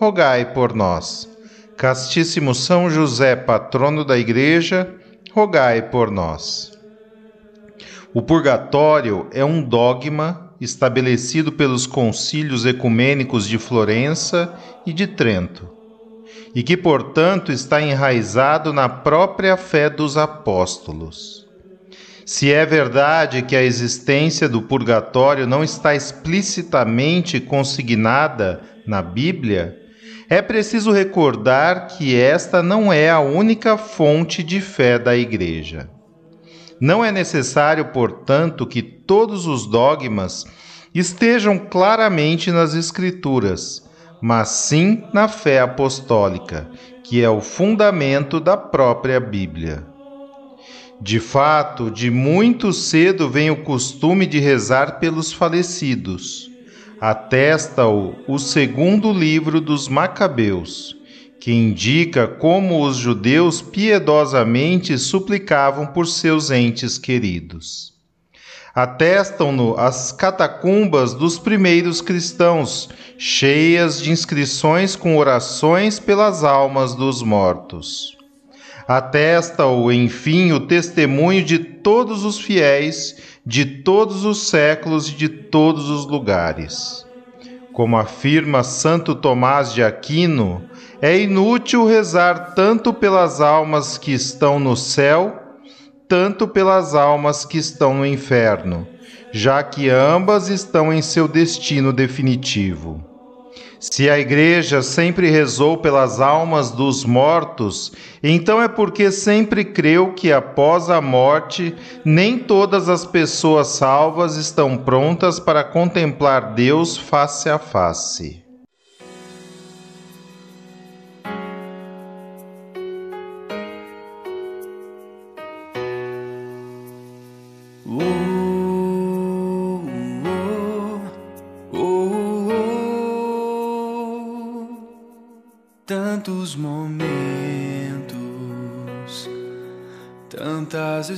rogai por nós. Castíssimo São José, patrono da Igreja, rogai por nós. O purgatório é um dogma estabelecido pelos concílios ecumênicos de Florença e de Trento, e que, portanto, está enraizado na própria fé dos apóstolos. Se é verdade que a existência do purgatório não está explicitamente consignada na Bíblia, é preciso recordar que esta não é a única fonte de fé da Igreja. Não é necessário, portanto, que todos os dogmas estejam claramente nas Escrituras, mas sim na fé apostólica, que é o fundamento da própria Bíblia. De fato, de muito cedo vem o costume de rezar pelos falecidos atesta-o o segundo livro dos Macabeus, que indica como os judeus piedosamente suplicavam por seus entes queridos. Atestam-no as catacumbas dos primeiros cristãos, cheias de inscrições com orações pelas almas dos mortos. Atesta-o, enfim, o testemunho de todos os fiéis de todos os séculos e de todos os lugares. Como afirma Santo Tomás de Aquino, é inútil rezar tanto pelas almas que estão no céu, tanto pelas almas que estão no inferno, já que ambas estão em seu destino definitivo. Se a Igreja sempre rezou pelas almas dos mortos, então é porque sempre creu que após a morte nem todas as pessoas salvas estão prontas para contemplar Deus face a face.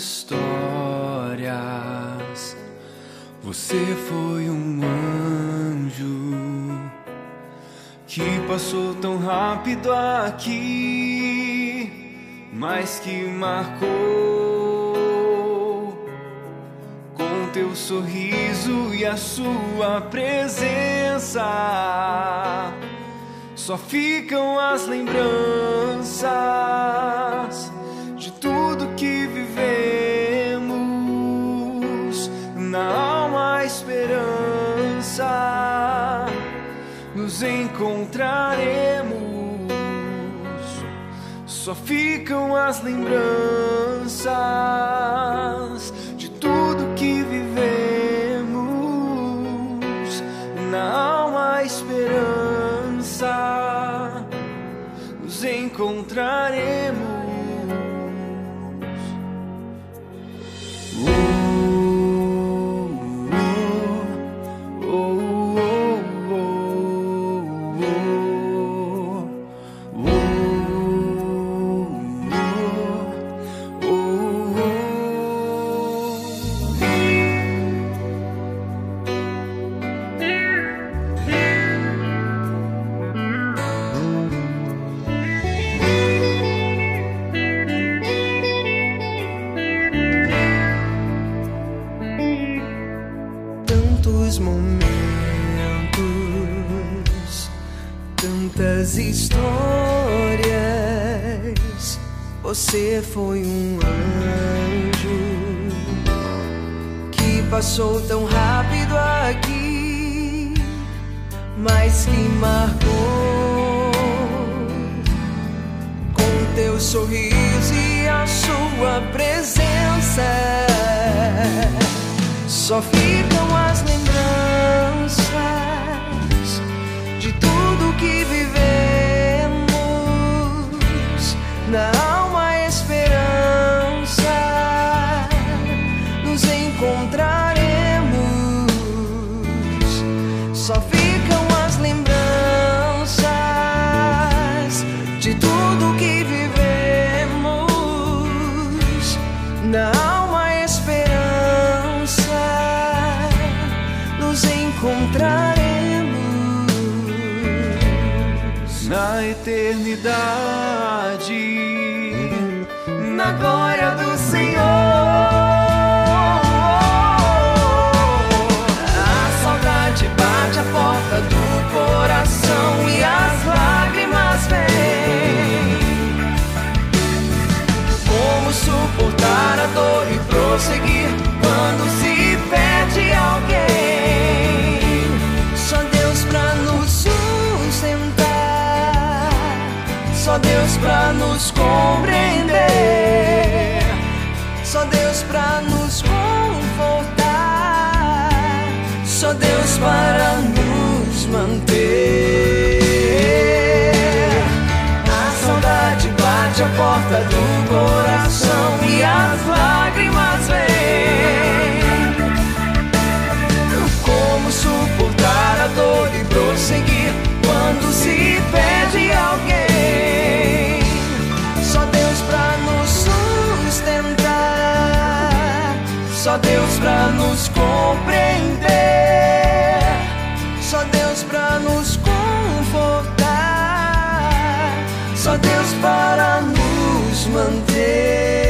Histórias. Você foi um anjo que passou tão rápido aqui, mas que marcou com teu sorriso e a sua presença só ficam as lembranças encontraremos. Só ficam as lembranças passou tão rápido aqui, mas que marcou com teu sorriso e a sua presença. Só ficam as lembranças prosseguir quando se perde alguém? Só Deus pra nos sustentar, só Deus pra nos compreender, só Deus pra nos confortar, só Deus para nos manter. A saudade bate a porta do coração e as lágrimas só Deus pra nos compreender, só Deus pra nos confortar, só Deus para nos manter.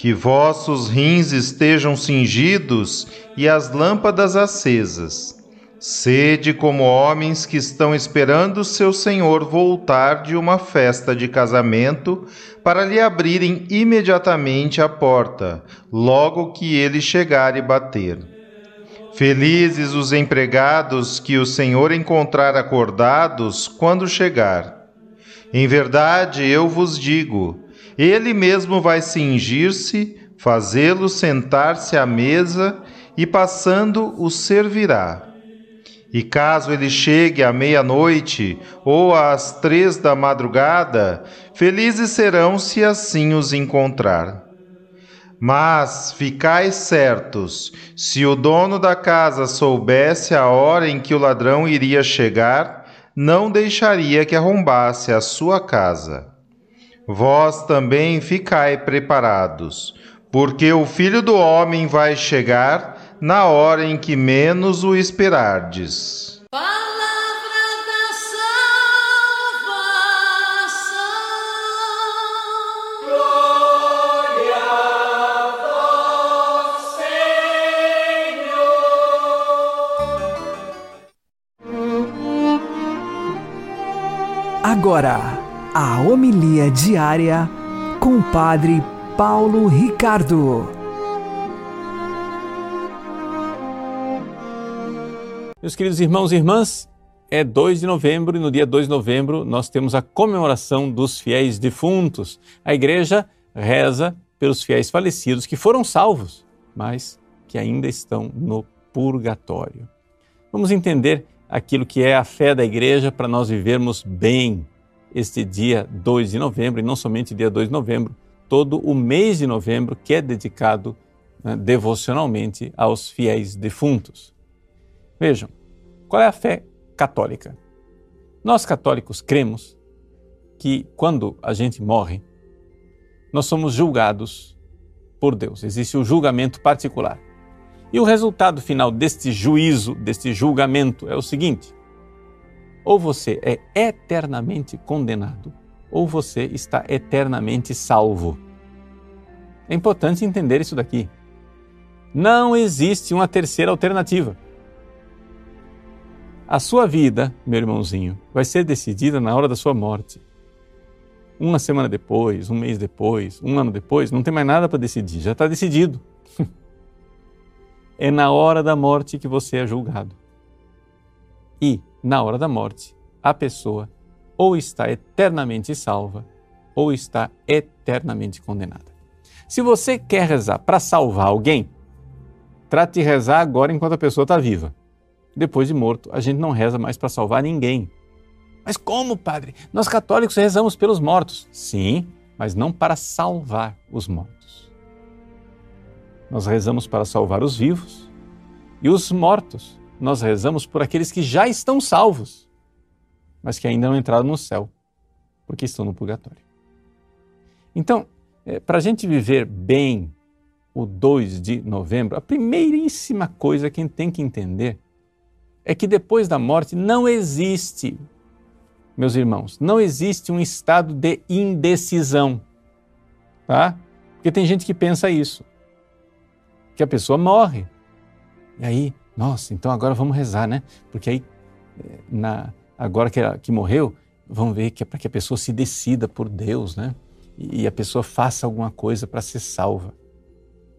Que vossos rins estejam cingidos e as lâmpadas acesas. Sede como homens que estão esperando seu Senhor voltar de uma festa de casamento para lhe abrirem imediatamente a porta, logo que ele chegar e bater. Felizes os empregados que o Senhor encontrar acordados quando chegar. Em verdade, eu vos digo, ele mesmo vai cingir-se, fazê-lo sentar-se à mesa e, passando, o servirá. E caso ele chegue à meia-noite ou às três da madrugada, felizes serão se assim os encontrar. Mas ficai certos: se o dono da casa soubesse a hora em que o ladrão iria chegar, não deixaria que arrombasse a sua casa. Vós também ficai preparados, porque o filho do homem vai chegar na hora em que menos o esperardes. Palavra da salvação. Agora, a homilia diária com o Padre Paulo Ricardo. Meus queridos irmãos e irmãs, é 2 de novembro e no dia 2 de novembro nós temos a comemoração dos fiéis defuntos. A igreja reza pelos fiéis falecidos que foram salvos, mas que ainda estão no purgatório. Vamos entender aquilo que é a fé da igreja para nós vivermos bem este dia 2 de novembro, e não somente dia 2 de novembro, todo o mês de novembro que é dedicado né, devocionalmente aos fiéis defuntos. Vejam, qual é a fé católica? Nós católicos cremos que quando a gente morre, nós somos julgados por Deus. Existe o julgamento particular. E o resultado final deste juízo, deste julgamento, é o seguinte: ou você é eternamente condenado, ou você está eternamente salvo. É importante entender isso daqui. Não existe uma terceira alternativa. A sua vida, meu irmãozinho, vai ser decidida na hora da sua morte. Uma semana depois, um mês depois, um ano depois, não tem mais nada para decidir, já está decidido. é na hora da morte que você é julgado. E, na hora da morte, a pessoa ou está eternamente salva ou está eternamente condenada. Se você quer rezar para salvar alguém, trate de rezar agora enquanto a pessoa está viva. Depois de morto, a gente não reza mais para salvar ninguém. Mas como, padre? Nós católicos rezamos pelos mortos. Sim, mas não para salvar os mortos. Nós rezamos para salvar os vivos e os mortos. Nós rezamos por aqueles que já estão salvos, mas que ainda não entraram no céu, porque estão no purgatório. Então, é, para a gente viver bem o 2 de novembro, a primeiríssima coisa que a gente tem que entender é que depois da morte não existe, meus irmãos, não existe um estado de indecisão, tá? Porque tem gente que pensa isso, que a pessoa morre. E aí, nossa, então agora vamos rezar, né? Porque aí, eh, na, agora que, que morreu, vamos ver que é para que a pessoa se decida por Deus, né? E, e a pessoa faça alguma coisa para ser salva.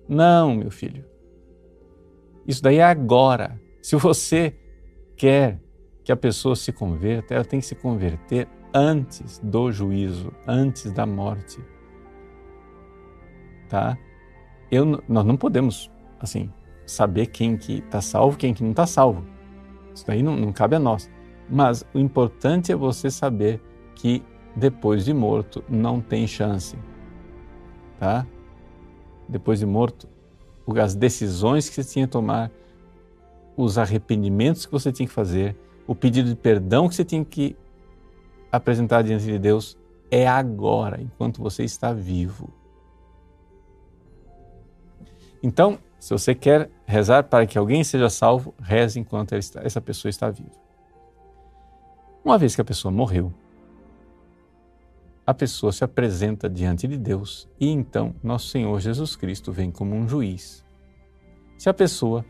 Não, meu filho. Isso daí é agora. Se você quer que a pessoa se converta, ela tem que se converter antes do juízo, antes da morte. Tá? Eu, nós não podemos, assim, saber quem que está salvo, quem que não está salvo. Isso daí não, não cabe a nós. Mas o importante é você saber que depois de morto não tem chance, tá? Depois de morto, as decisões que você tinha que tomar os arrependimentos que você tinha que fazer, o pedido de perdão que você tinha que apresentar diante de Deus é agora, enquanto você está vivo. Então, se você quer rezar para que alguém seja salvo, reze enquanto está, essa pessoa está viva. Uma vez que a pessoa morreu, a pessoa se apresenta diante de Deus e então nosso Senhor Jesus Cristo vem como um juiz. Se a pessoa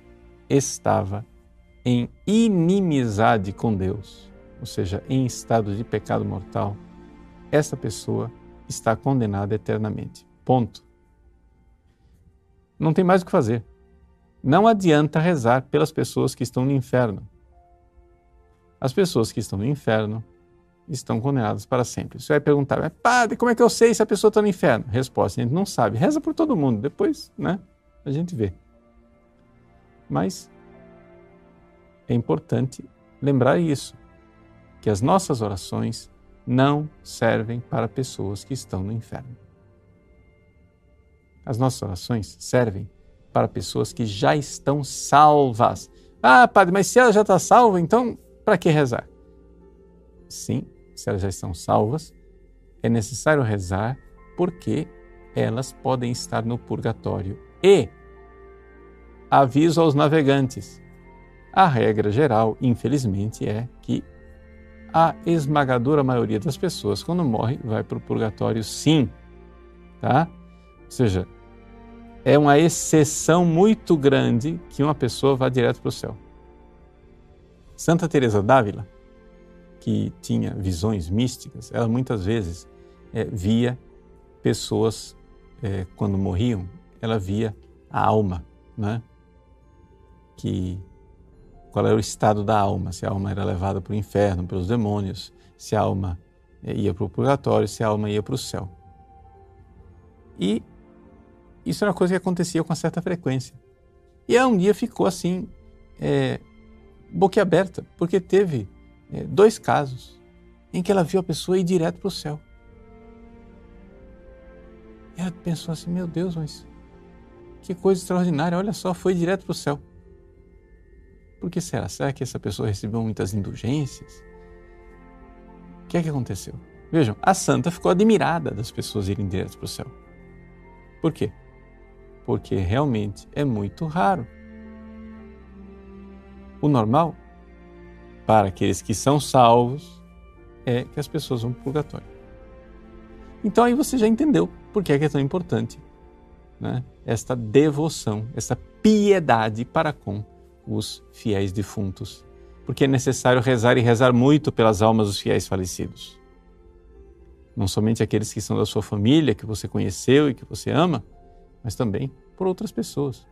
estava em inimizade com Deus, ou seja, em estado de pecado mortal, essa pessoa está condenada eternamente. Ponto. Não tem mais o que fazer. Não adianta rezar pelas pessoas que estão no inferno. As pessoas que estão no inferno estão condenadas para sempre. Você vai perguntar, mas padre, como é que eu sei se a pessoa está no inferno? Resposta, a gente não sabe. Reza por todo mundo, depois né, a gente vê. Mas é importante lembrar isso, que as nossas orações não servem para pessoas que estão no inferno. As nossas orações servem para pessoas que já estão salvas. Ah, padre, mas se ela já está salva, então para que rezar? Sim, se elas já estão salvas, é necessário rezar porque elas podem estar no purgatório. E aviso aos navegantes: a regra geral, infelizmente, é que a esmagadora maioria das pessoas, quando morre, vai para o purgatório, sim. Tá? Ou seja, é uma exceção muito grande que uma pessoa vá direto para o céu. Santa Teresa d'Ávila, que tinha visões místicas, ela muitas vezes é, via pessoas é, quando morriam, ela via a alma, né? que qual era o estado da alma, se a alma era levada para o inferno, pelos demônios, se a alma eh, ia para o purgatório, se a alma ia para o céu. E isso era uma coisa que acontecia com certa frequência. E ela um dia ficou assim, é, boquiaberta, porque teve é, dois casos em que ela viu a pessoa ir direto para o céu. E ela pensou assim: meu Deus, mas que coisa extraordinária, olha só, foi direto para o céu. Por que será? Será que essa pessoa recebeu muitas indulgências? O que é que aconteceu? Vejam, a santa ficou admirada das pessoas irem direto para o céu. Por quê? Porque realmente é muito raro. O normal, para aqueles que são salvos, é que as pessoas vão para o purgatório. Então aí você já entendeu por que é, que é tão importante né, esta devoção, esta piedade para com os fiéis defuntos. Porque é necessário rezar e rezar muito pelas almas dos fiéis falecidos. Não somente aqueles que são da sua família, que você conheceu e que você ama, mas também por outras pessoas,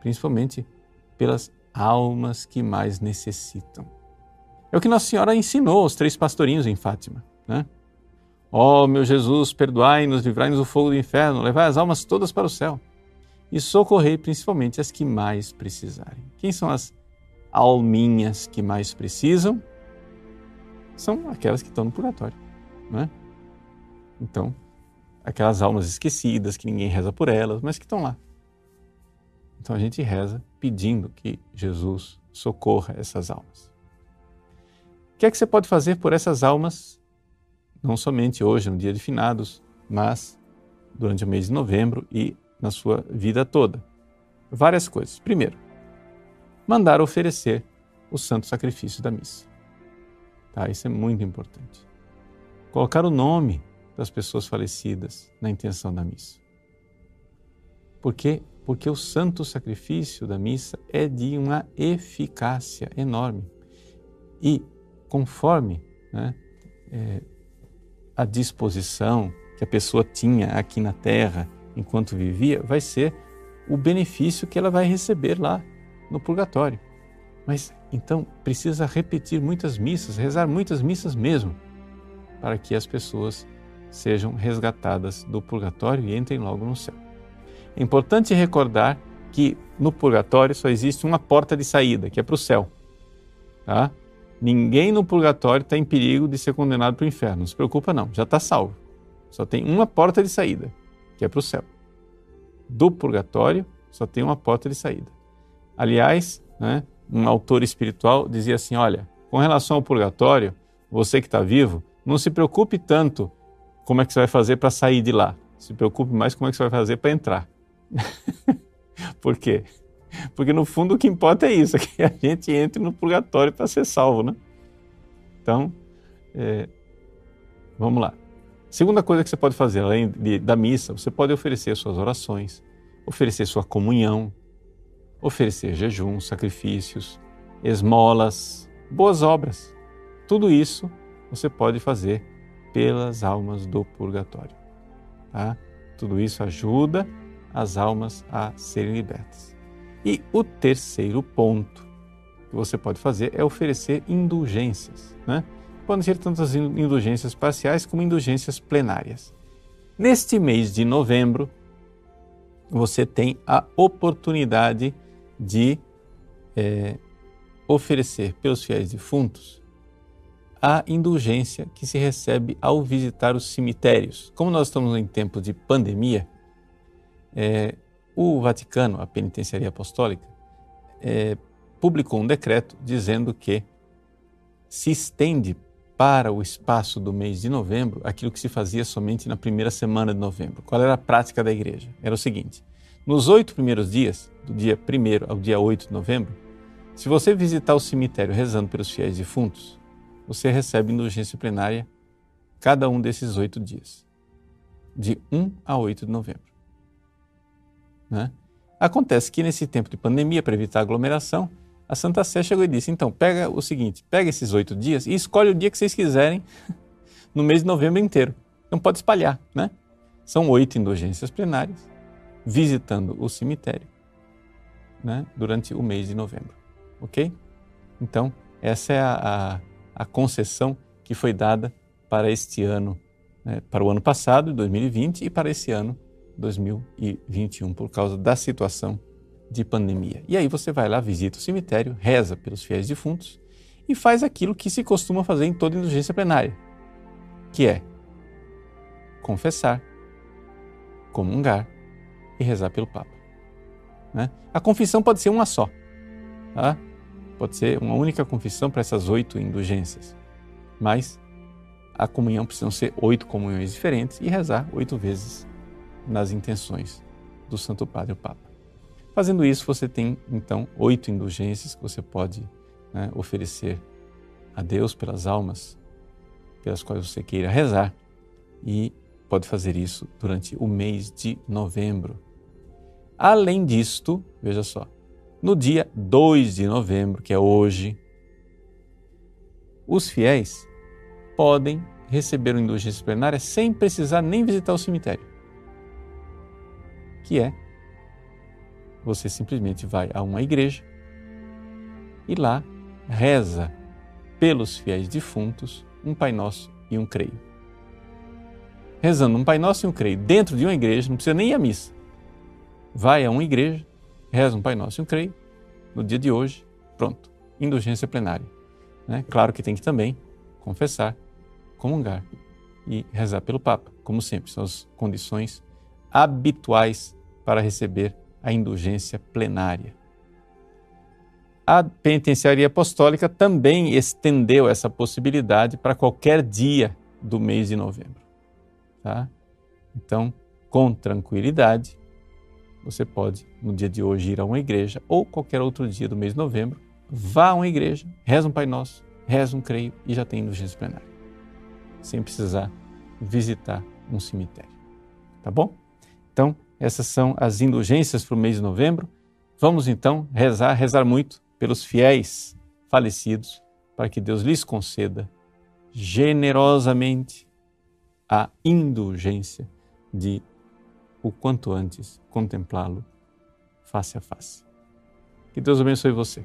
principalmente pelas almas que mais necessitam. É o que Nossa Senhora ensinou aos três pastorinhos em Fátima. Né? Ó oh, meu Jesus, perdoai-nos, livrai-nos do fogo do inferno, levai as almas todas para o céu e socorrei principalmente as que mais precisarem. Quem são as alminhas que mais precisam? São aquelas que estão no purgatório, não é? Então, aquelas almas esquecidas, que ninguém reza por elas, mas que estão lá. Então a gente reza pedindo que Jesus socorra essas almas. O que é que você pode fazer por essas almas, não somente hoje, no dia de finados, mas durante o mês de novembro e na sua vida toda? Várias coisas. Primeiro, mandar oferecer o santo sacrifício da missa. Tá? Isso é muito importante. Colocar o nome das pessoas falecidas na intenção da missa. Por quê? Porque o santo sacrifício da missa é de uma eficácia enorme. E conforme né, é, a disposição que a pessoa tinha aqui na terra enquanto vivia, vai ser o benefício que ela vai receber lá no purgatório. Mas então precisa repetir muitas missas, rezar muitas missas mesmo, para que as pessoas sejam resgatadas do purgatório e entrem logo no céu. É importante recordar que no purgatório só existe uma porta de saída, que é para o céu. Tá? Ninguém no purgatório está em perigo de ser condenado para o inferno. Não se preocupa, não, já está salvo. Só tem uma porta de saída, que é para o céu. Do purgatório só tem uma porta de saída. Aliás, né, um autor espiritual dizia assim: olha, com relação ao purgatório, você que está vivo, não se preocupe tanto como é que você vai fazer para sair de lá. Se preocupe mais como é que você vai fazer para entrar. Por quê? Porque no fundo o que importa é isso, é que a gente entre no purgatório para ser salvo, né? Então, é, vamos lá. Segunda coisa que você pode fazer, além de, da missa, você pode oferecer suas orações, oferecer sua comunhão, oferecer jejum, sacrifícios, esmolas, boas obras. Tudo isso você pode fazer pelas almas do purgatório. Tá? Tudo isso ajuda as almas a serem libertas. E o terceiro ponto que você pode fazer é oferecer indulgências. Né? Podem ser tantas indulgências parciais como indulgências plenárias. Neste mês de novembro, você tem a oportunidade de é, oferecer pelos fiéis defuntos a indulgência que se recebe ao visitar os cemitérios. Como nós estamos em tempo de pandemia, é, o Vaticano, a Penitenciaria Apostólica, é, publicou um decreto dizendo que se estende para o espaço do mês de novembro aquilo que se fazia somente na primeira semana de novembro. Qual era a prática da igreja? Era o seguinte: nos oito primeiros dias, do dia 1 ao dia 8 de novembro, se você visitar o cemitério rezando pelos fiéis defuntos, você recebe indulgência plenária cada um desses oito dias, de 1 a 8 de novembro. Né? Acontece que nesse tempo de pandemia, para evitar aglomeração, a Santa Sé chegou e disse: então, pega o seguinte, pega esses oito dias e escolhe o dia que vocês quiserem no mês de novembro inteiro. Então pode espalhar, né? São oito indulgências plenárias, visitando o cemitério né, durante o mês de novembro. Ok? Então, essa é a, a a concessão que foi dada para este ano, né, para o ano passado, 2020, e para esse ano, 2021, por causa da situação de pandemia. E aí você vai lá, visita o cemitério, reza pelos fiéis defuntos e faz aquilo que se costuma fazer em toda indulgência plenária, que é confessar, comungar e rezar pelo Papa. Né? A confissão pode ser uma só, tá? Pode ser uma única confissão para essas oito indulgências, mas a comunhão precisam ser oito comunhões diferentes e rezar oito vezes nas intenções do Santo Padre o Papa. Fazendo isso, você tem então oito indulgências que você pode né, oferecer a Deus pelas almas pelas quais você queira rezar e pode fazer isso durante o mês de novembro. Além disto, veja só, no dia 2 de novembro, que é hoje, os fiéis podem receber uma indulgência plenária sem precisar nem visitar o cemitério. Que é você simplesmente vai a uma igreja e lá reza pelos fiéis defuntos um Pai Nosso e um Creio. Rezando um Pai Nosso e um Creio dentro de uma igreja, não precisa nem ir à missa. Vai a uma igreja, reza um Pai Nosso e um Creio, no dia de hoje, pronto, indulgência plenária. Né? Claro que tem que também confessar, comungar e rezar pelo Papa, como sempre, são as condições habituais para receber a indulgência plenária. A penitenciaria apostólica também estendeu essa possibilidade para qualquer dia do mês de novembro. Tá? Então, com tranquilidade, você pode, no dia de hoje, ir a uma igreja ou qualquer outro dia do mês de novembro, vá a uma igreja, reza um Pai Nosso, reza um Creio e já tem indulgência plenária. Sem precisar visitar um cemitério. Tá bom? Então, essas são as indulgências para o mês de novembro. Vamos então rezar, rezar muito pelos fiéis falecidos, para que Deus lhes conceda generosamente a indulgência de o quanto antes contemplá-lo face a face. Que Deus abençoe você.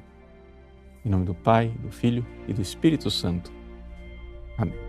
Em nome do Pai, do Filho e do Espírito Santo. Amém.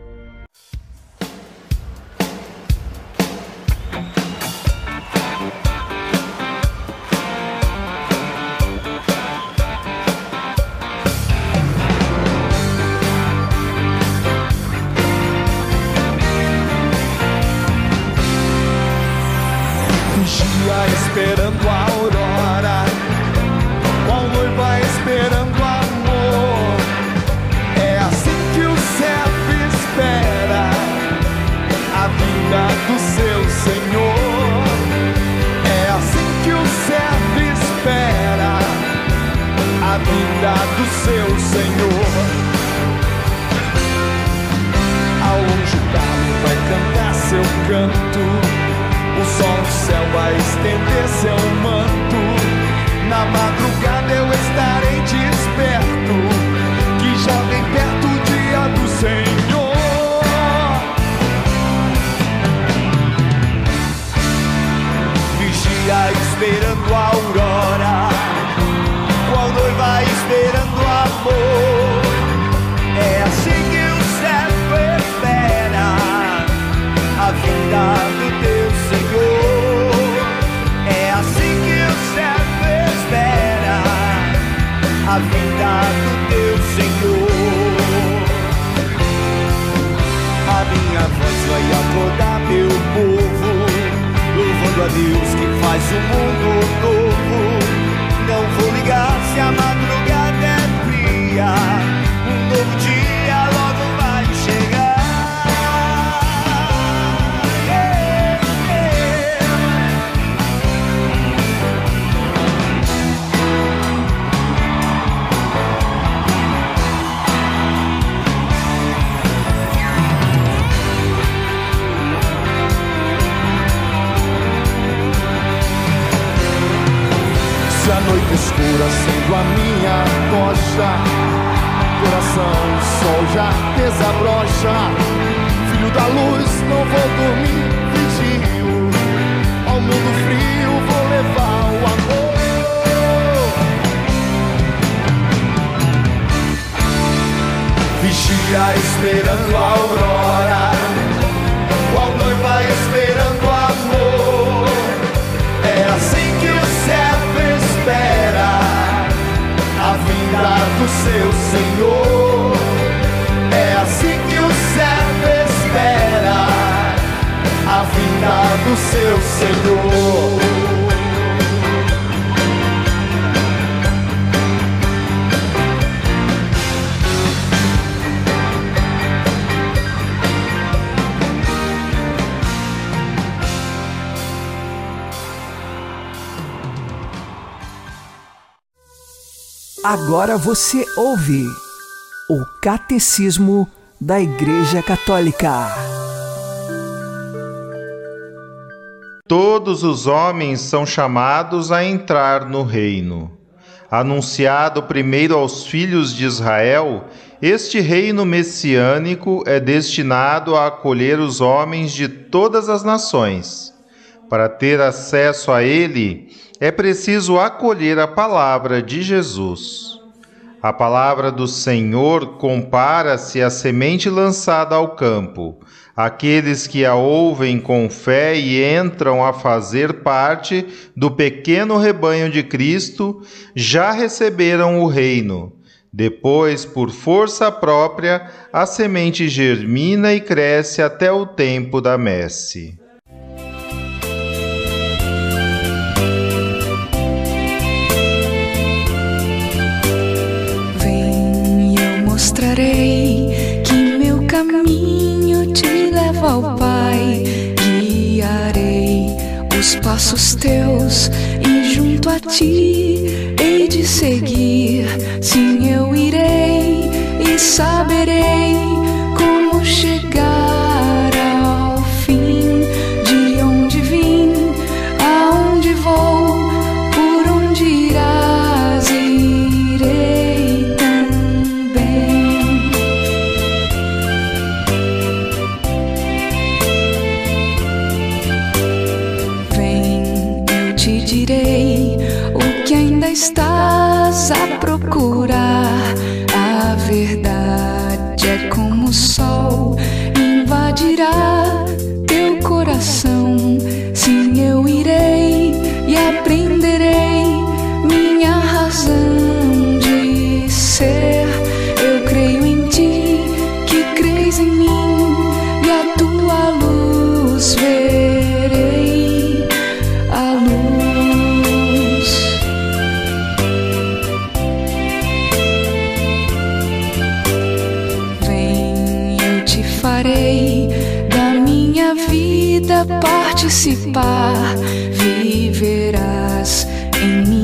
Do seu Senhor. Ao longe o galo vai cantar seu canto. O sol do céu vai estender seu manto. Na madrugada a Deus que faz o mundo novo. Não vou ligar se a Agora você ouve o Catecismo da Igreja Católica. Todos os homens são chamados a entrar no reino. Anunciado primeiro aos filhos de Israel, este reino messiânico é destinado a acolher os homens de todas as nações. Para ter acesso a ele, é preciso acolher a palavra de Jesus. A palavra do Senhor compara-se à semente lançada ao campo. Aqueles que a ouvem com fé e entram a fazer parte do pequeno rebanho de Cristo já receberam o reino. Depois, por força própria, a semente germina e cresce até o tempo da messe. Que meu caminho te leva ao Pai. Guiarei os passos teus e junto a ti hei de seguir. Sim, eu irei e saberei participar. Viverás em mim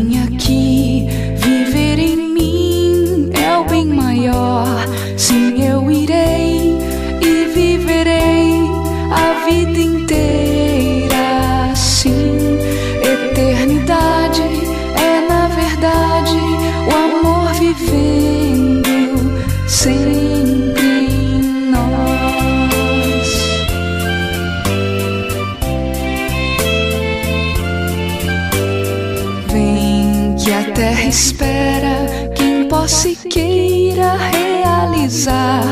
realizar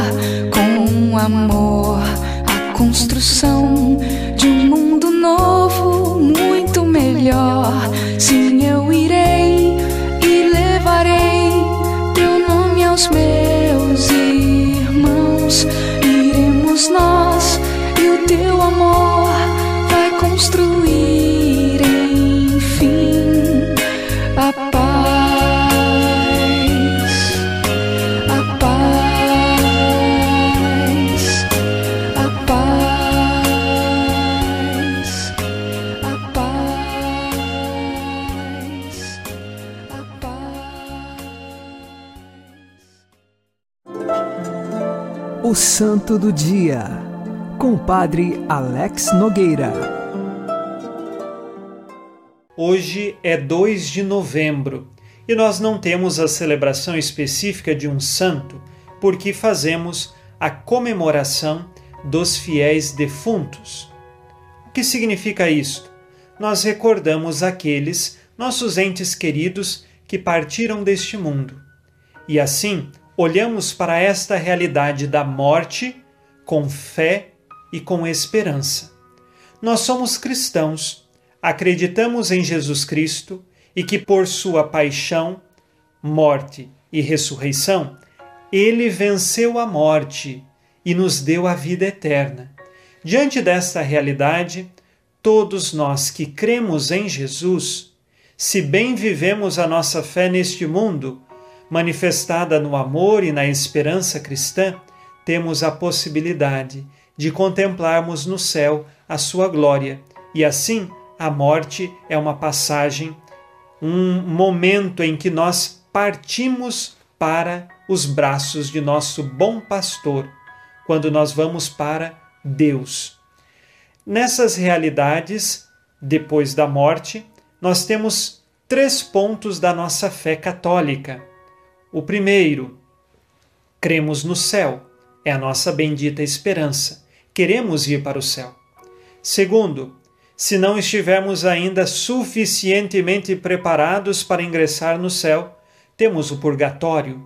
com amor a construção de um mundo novo, muito melhor. O Santo do Dia, com o Padre Alex Nogueira. Hoje é 2 de novembro e nós não temos a celebração específica de um santo porque fazemos a comemoração dos fiéis defuntos. O que significa isto? Nós recordamos aqueles nossos entes queridos que partiram deste mundo. E assim, olhamos para esta realidade da morte com fé e com esperança. Nós somos cristãos acreditamos em Jesus Cristo e que por sua paixão, morte e ressurreição, ele venceu a morte e nos deu a vida eterna. Diante desta realidade, todos nós que cremos em Jesus, se bem vivemos a nossa fé neste mundo, manifestada no amor e na esperança cristã, temos a possibilidade de contemplarmos no céu a sua glória. E assim, a morte é uma passagem, um momento em que nós partimos para os braços de nosso bom pastor, quando nós vamos para Deus. Nessas realidades, depois da morte, nós temos três pontos da nossa fé católica. O primeiro, cremos no céu, é a nossa bendita esperança. Queremos ir para o céu. Segundo, se não estivermos ainda suficientemente preparados para ingressar no céu, temos o purgatório.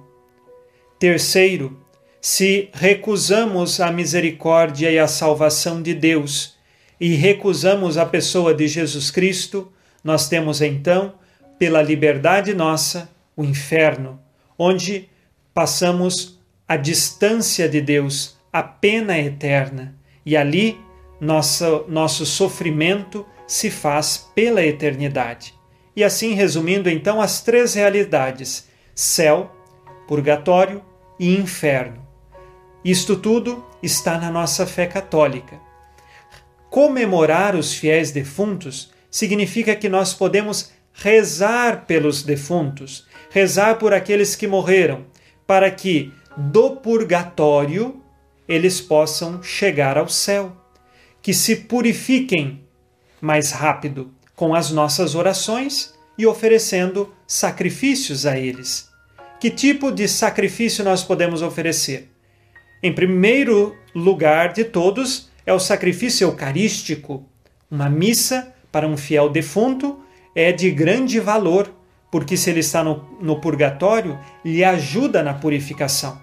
Terceiro, se recusamos a misericórdia e a salvação de Deus e recusamos a pessoa de Jesus Cristo, nós temos então, pela liberdade nossa, o inferno, onde passamos a distância de Deus, a pena eterna, e ali nosso, nosso sofrimento se faz pela eternidade. E assim, resumindo então as três realidades: céu, purgatório e inferno. Isto tudo está na nossa fé católica. Comemorar os fiéis defuntos significa que nós podemos rezar pelos defuntos, rezar por aqueles que morreram, para que do purgatório eles possam chegar ao céu, que se purifiquem mais rápido com as nossas orações e oferecendo sacrifícios a eles. Que tipo de sacrifício nós podemos oferecer? Em primeiro lugar de todos é o sacrifício eucarístico. Uma missa para um fiel defunto é de grande valor, porque se ele está no, no purgatório, lhe ajuda na purificação.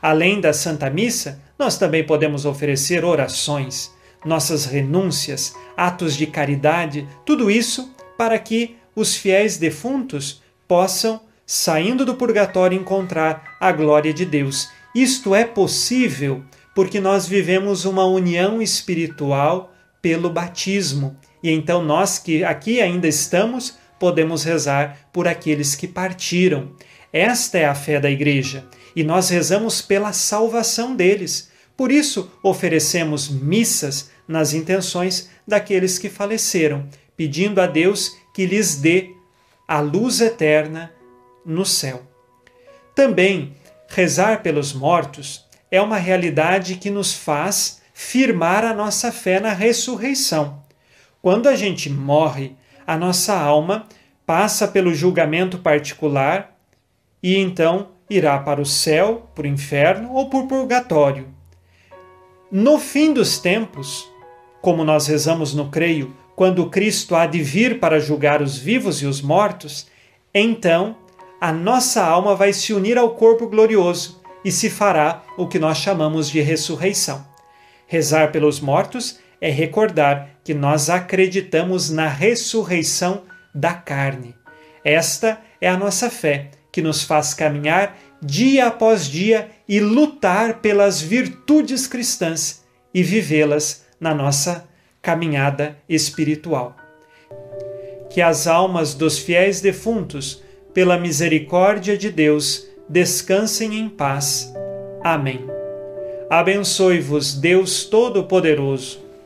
Além da Santa Missa, nós também podemos oferecer orações, nossas renúncias, atos de caridade, tudo isso para que os fiéis defuntos possam, saindo do purgatório, encontrar a glória de Deus. Isto é possível porque nós vivemos uma união espiritual pelo batismo. E então nós que aqui ainda estamos, podemos rezar por aqueles que partiram. Esta é a fé da igreja e nós rezamos pela salvação deles. Por isso, oferecemos missas nas intenções daqueles que faleceram, pedindo a Deus que lhes dê a luz eterna no céu. Também, rezar pelos mortos é uma realidade que nos faz firmar a nossa fé na ressurreição. Quando a gente morre, a nossa alma passa pelo julgamento particular e então irá para o céu, para o inferno ou por purgatório. No fim dos tempos, como nós rezamos no creio, quando Cristo há de vir para julgar os vivos e os mortos, então a nossa alma vai se unir ao corpo glorioso e se fará o que nós chamamos de ressurreição. Rezar pelos mortos é recordar que nós acreditamos na ressurreição da carne. Esta é a nossa fé que nos faz caminhar dia após dia e lutar pelas virtudes cristãs e vivê-las na nossa caminhada espiritual. Que as almas dos fiéis defuntos, pela misericórdia de Deus, descansem em paz. Amém. Abençoe-vos Deus Todo-Poderoso,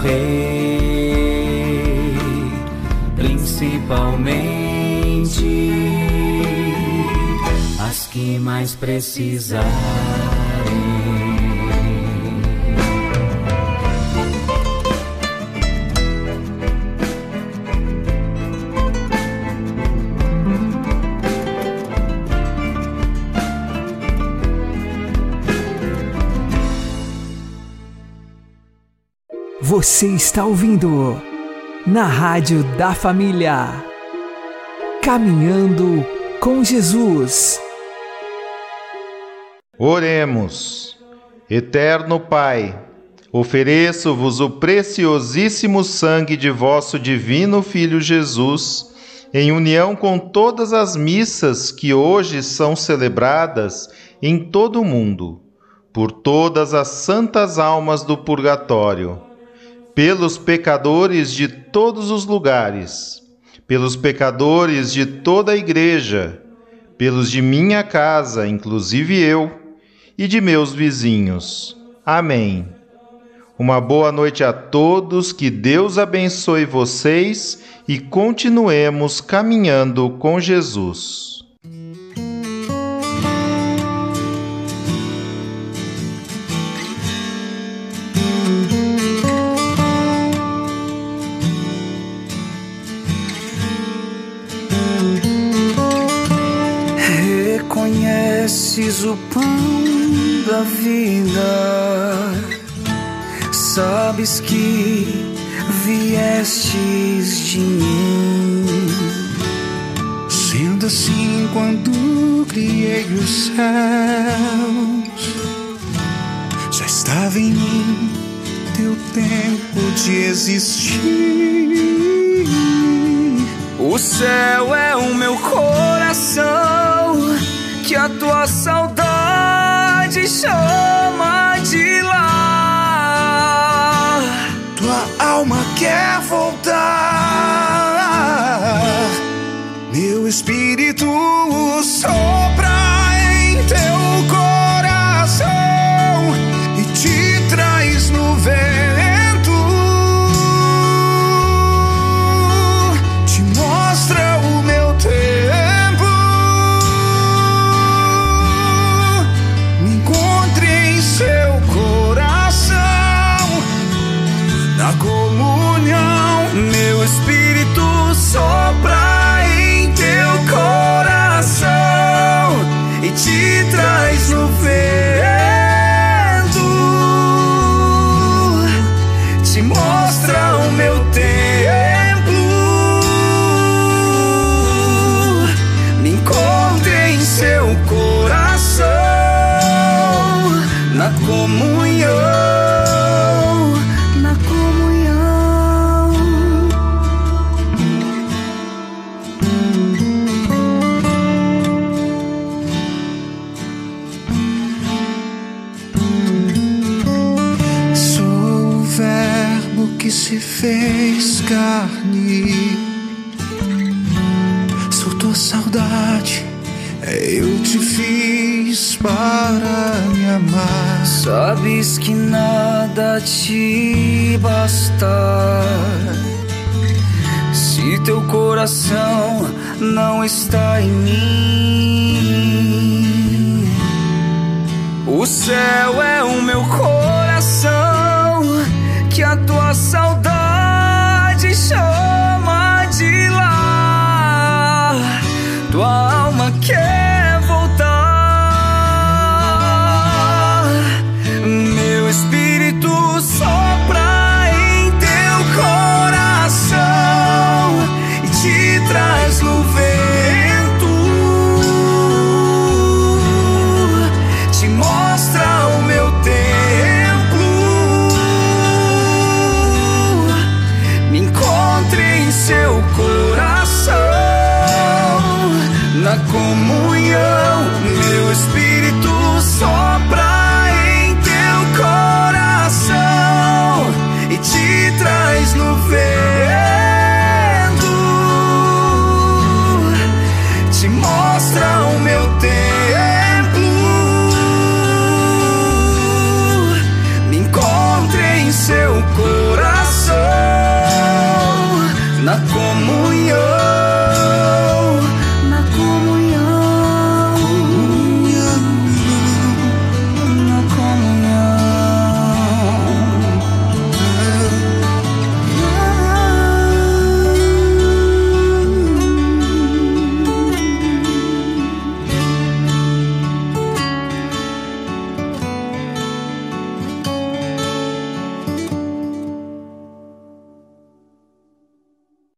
Socorrei principalmente as que mais precisarem. Você está ouvindo na Rádio da Família. Caminhando com Jesus. Oremos. Eterno Pai, ofereço-vos o preciosíssimo sangue de vosso divino Filho Jesus, em união com todas as missas que hoje são celebradas em todo o mundo, por todas as santas almas do purgatório, pelos pecadores de todos os lugares, pelos pecadores de toda a igreja, pelos de minha casa, inclusive eu, e de meus vizinhos. Amém. Uma boa noite a todos, que Deus abençoe vocês e continuemos caminhando com Jesus. Reconheces o pão da vida, sabes que viestes de mim. Sendo assim, quando criei os céus, já estava em mim teu tempo de existir. O céu é o meu coração, que a tua saudade chama de lá. Tua alma quer voltar, meu espírito sopra